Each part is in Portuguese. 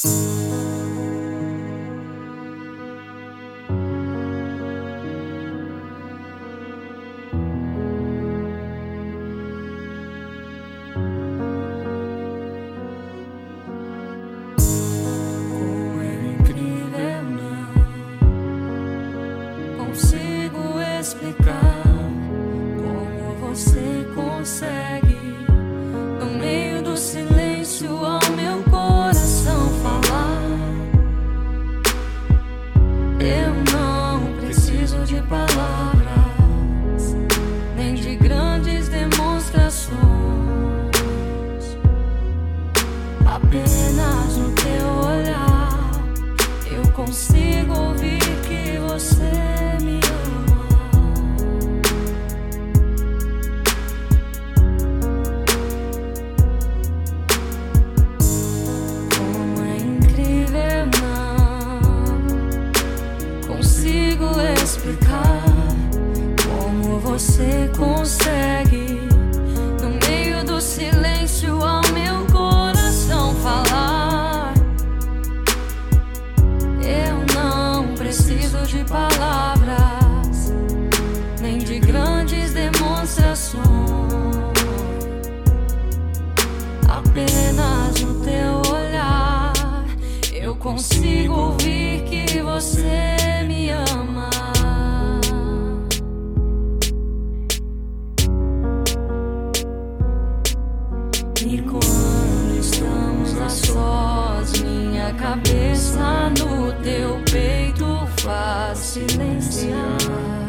Peace. love. de palavras, nem de grandes demonstrações. Apenas no teu olhar eu consigo ouvir que você. minha cabeça no teu peito faz silenciar,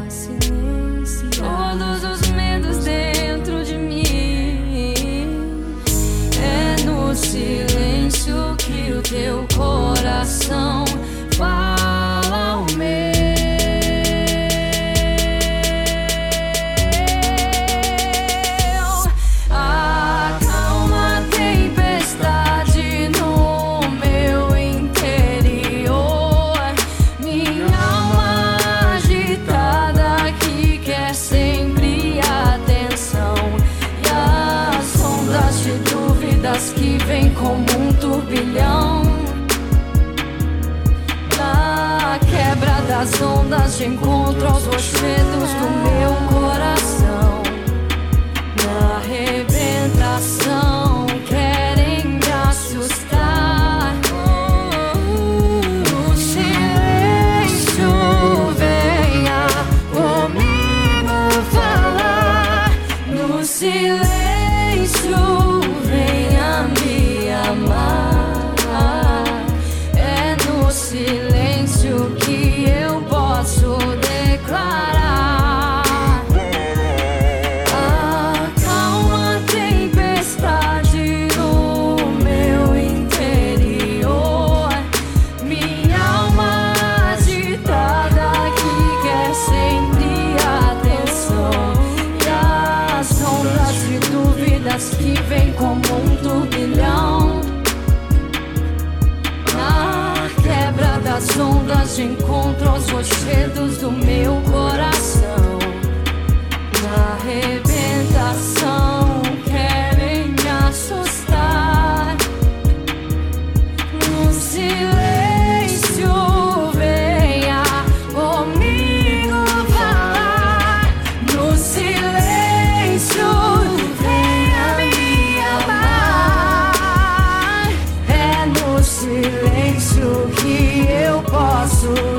silenciar todos os medos dele. vem como um turbilhão da quebra das ondas de encontro aos rochedos do meu coração na revelação. vem como um turbilhão. Na quebra das ondas encontro os rochedos do meu coração. Na soon.